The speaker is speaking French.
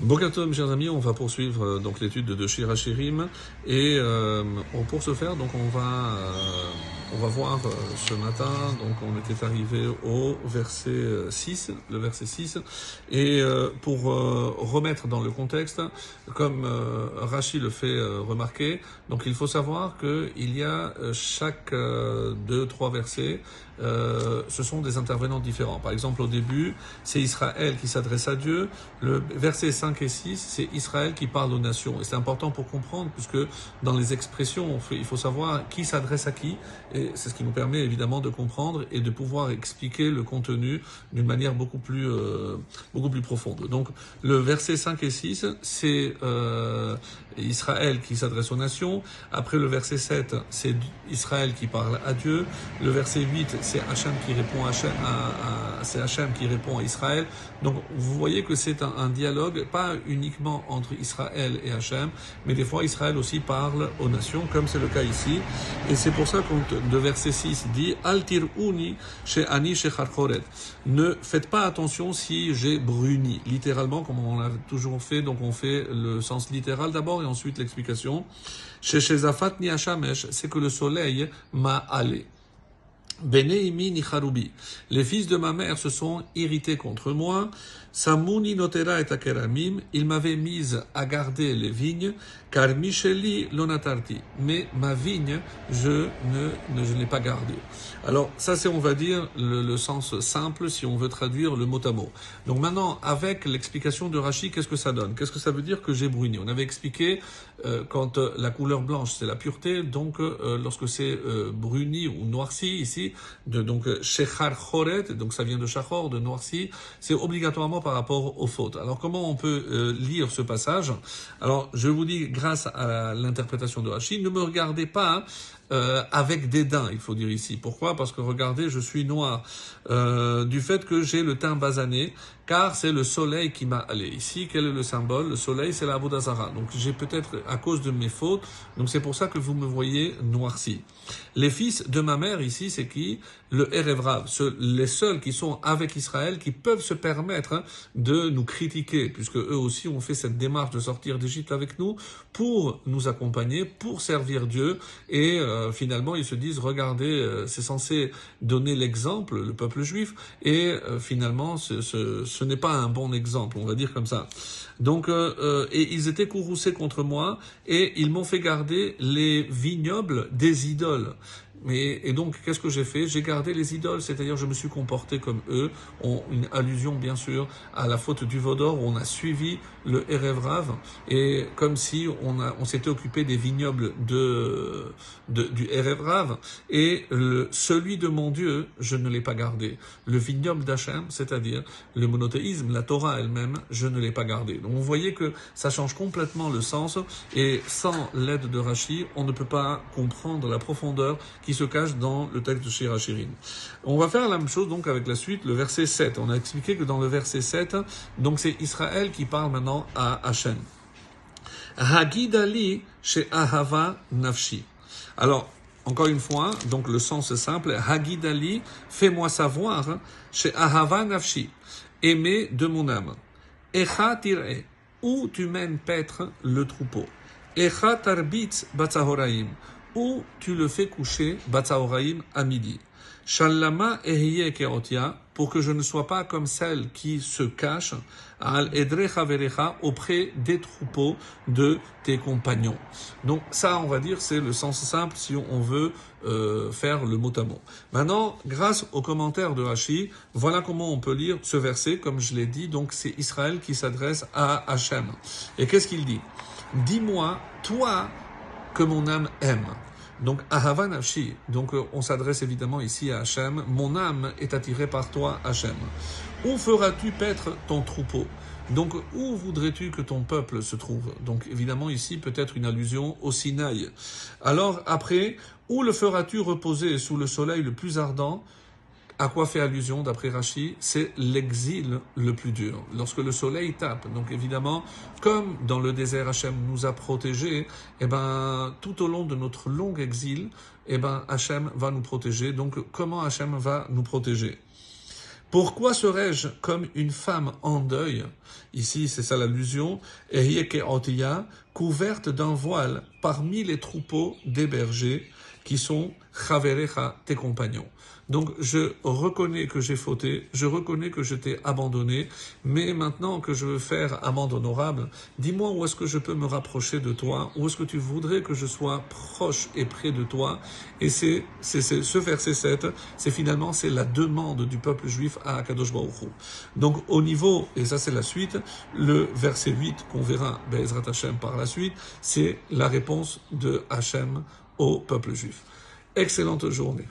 Bokatom, chers amis, on va poursuivre euh, donc l'étude de Shirachirim et euh, pour ce faire, donc on va euh, on va voir euh, ce matin, donc on était arrivé au verset 6, le verset 6, et pour remettre dans le contexte, comme Rachi le fait remarquer, donc il faut savoir que il y a chaque deux trois versets, ce sont des intervenants différents. Par exemple, au début, c'est Israël qui s'adresse à Dieu. Le verset 5 5 et 6, c'est Israël qui parle aux nations. Et c'est important pour comprendre, puisque dans les expressions, il faut savoir qui s'adresse à qui. C'est ce qui nous permet évidemment de comprendre et de pouvoir expliquer le contenu d'une manière beaucoup plus, euh, beaucoup plus profonde. Donc le verset 5 et 6, c'est euh, Israël qui s'adresse aux nations. Après le verset 7, c'est Israël qui parle à Dieu. Le verset 8, c'est Hachem qui répond à, à, c'est Hachem qui répond à Israël. Donc vous voyez que c'est un, un dialogue, pas uniquement entre Israël et Hachem, mais des fois Israël aussi parle aux nations, comme c'est le cas ici. Et c'est pour ça qu'on, de verset 6 dit, Altir uni chez Ani Ne faites pas attention si j'ai bruni. Littéralement, comme on l'a toujours fait, donc on fait le sens littéral d'abord et ensuite l'explication. Chez Zafat ni c'est que le soleil m'a allé. Beneimi Nicharubi. Les fils de ma mère se sont irrités contre moi. Samuni notera et akeramim. Il m'avait mise à garder les vignes, car Micheli lonatarti. Mais ma vigne, je ne, je l'ai pas gardée. Alors, ça c'est, on va dire, le, sens simple si on veut traduire le mot à mot. Donc maintenant, avec l'explication de Rachi, qu'est-ce que ça donne? Qu'est-ce que ça veut dire que j'ai bruni? On avait expliqué, euh, quand euh, la couleur blanche, c'est la pureté, donc, euh, lorsque c'est bruni ou noirci, ici, de donc Shechar Choret, donc ça vient de Shachor, de noirci, c'est obligatoirement par rapport aux fautes. Alors comment on peut euh, lire ce passage? Alors je vous dis, grâce à l'interprétation de Hachi, ne me regardez pas euh, avec dédain, il faut dire ici. Pourquoi? Parce que regardez, je suis noir euh, du fait que j'ai le teint basané, car c'est le soleil qui m'a allé. Ici, quel est le symbole? Le soleil, c'est la Vodazara. Donc j'ai peut-être, à cause de mes fautes, donc c'est pour ça que vous me voyez noirci. Les fils de ma mère ici, c'est qui? Le Erevrav. Les seuls qui sont avec Israël, qui peuvent se permettre hein, de nous critiquer, puisque eux aussi ont fait cette démarche de sortir d'Égypte avec nous pour nous accompagner, pour servir Dieu et euh, euh, finalement, ils se disent, regardez, euh, c'est censé donner l'exemple, le peuple juif, et euh, finalement, ce, n'est pas un bon exemple, on va dire comme ça. Donc, et ils étaient courroucés contre moi, et ils m'ont fait garder les vignobles des idoles. Mais, et donc, qu'est-ce que j'ai fait? J'ai gardé les idoles, c'est-à-dire je me suis comporté comme eux. On, une allusion, bien sûr, à la faute du Vaudor, où on a suivi le Erevrav, et comme si on, on s'était occupé des vignobles de, de du Erevrav, et le, celui de mon Dieu, je ne l'ai pas gardé. Le vignoble d'Hachem, c'est-à-dire le monothéisme, la Torah elle-même, je ne l'ai pas gardé. Donc, vous voyez que ça change complètement le sens, et sans l'aide de Rashi, on ne peut pas comprendre la profondeur se cache dans le texte de Shirachirim. On va faire la même chose donc avec la suite, le verset 7. On a expliqué que dans le verset 7, donc c'est Israël qui parle maintenant à Hachem. Hagidali chez Ahava Nafshi. Alors, encore une fois, donc le sens est simple. Hagidali, fais-moi savoir chez Ahava Nafshi, aimé de mon âme. Echa tire, où tu mènes paître le troupeau. Echa tarbitz batzahoraim, ou tu le fais coucher, Batsaoraim, à midi. Shallama ehiye keotia, pour que je ne sois pas comme celle qui se cache, al edrecha verecha, auprès des troupeaux de tes compagnons. Donc ça, on va dire, c'est le sens simple si on veut euh, faire le mot à mot. Maintenant, grâce au commentaire de Hachi, voilà comment on peut lire ce verset, comme je l'ai dit, donc c'est Israël qui s'adresse à Hachem. Et qu'est-ce qu'il dit? Dis-moi, toi, que mon âme aime. Donc, Ahava Nafshi. Donc, euh, on s'adresse évidemment ici à Hachem. Mon âme est attirée par toi, Hachem. Où feras-tu paître ton troupeau? Donc, où voudrais-tu que ton peuple se trouve? Donc, évidemment, ici, peut-être une allusion au Sinaï. Alors, après, où le feras-tu reposer sous le soleil le plus ardent? À quoi fait allusion, d'après Rachi C'est l'exil le plus dur, lorsque le soleil tape. Donc évidemment, comme dans le désert Hachem nous a protégés, eh ben, tout au long de notre long exil, eh ben, Hachem va nous protéger. Donc comment Hachem va nous protéger? Pourquoi serais-je comme une femme en deuil? Ici, c'est ça l'allusion. Erieke couverte d'un voile parmi les troupeaux des bergers qui sont Chaverecha, tes compagnons. Donc je reconnais que j'ai fauté, je reconnais que je t'ai abandonné, mais maintenant que je veux faire amende honorable, dis-moi où est-ce que je peux me rapprocher de toi, où est-ce que tu voudrais que je sois proche et près de toi. Et c'est ce verset 7, c'est finalement c'est la demande du peuple juif à Akadosh Donc au niveau, et ça c'est la suite, le verset 8 qu'on verra Be'ezrat Hashem par la suite, c'est la réponse de Hashem au peuple juif. Excellente journée.